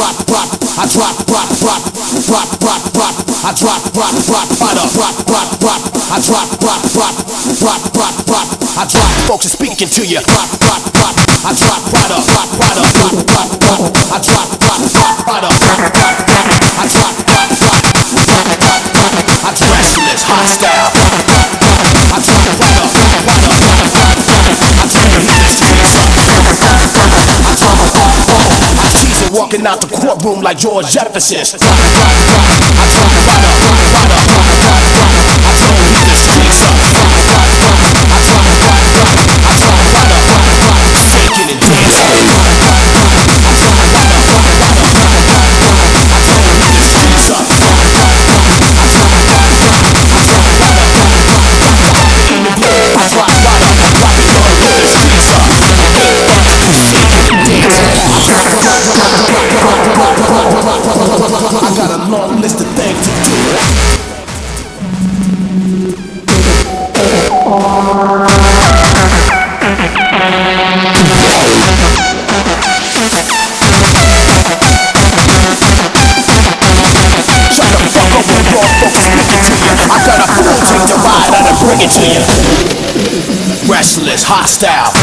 drop, drop, I drop, drop, drop, drop, drop, drop, I drop, drop, drop, I drop, drop, drop, I drop, drop, drop, drop, drop, drop, I drop. Folks are speaking to you. Drop, drop, drop, I drop, up, drop, up, drop, drop, I drop, drop, drop, I drop, walking out the courtroom like George Jefferson. I drop, right up, right up, drop, drop, I got a long list of things to do. Shut the fuck speaking to you. I got a to bring it to you. Restless, hostile.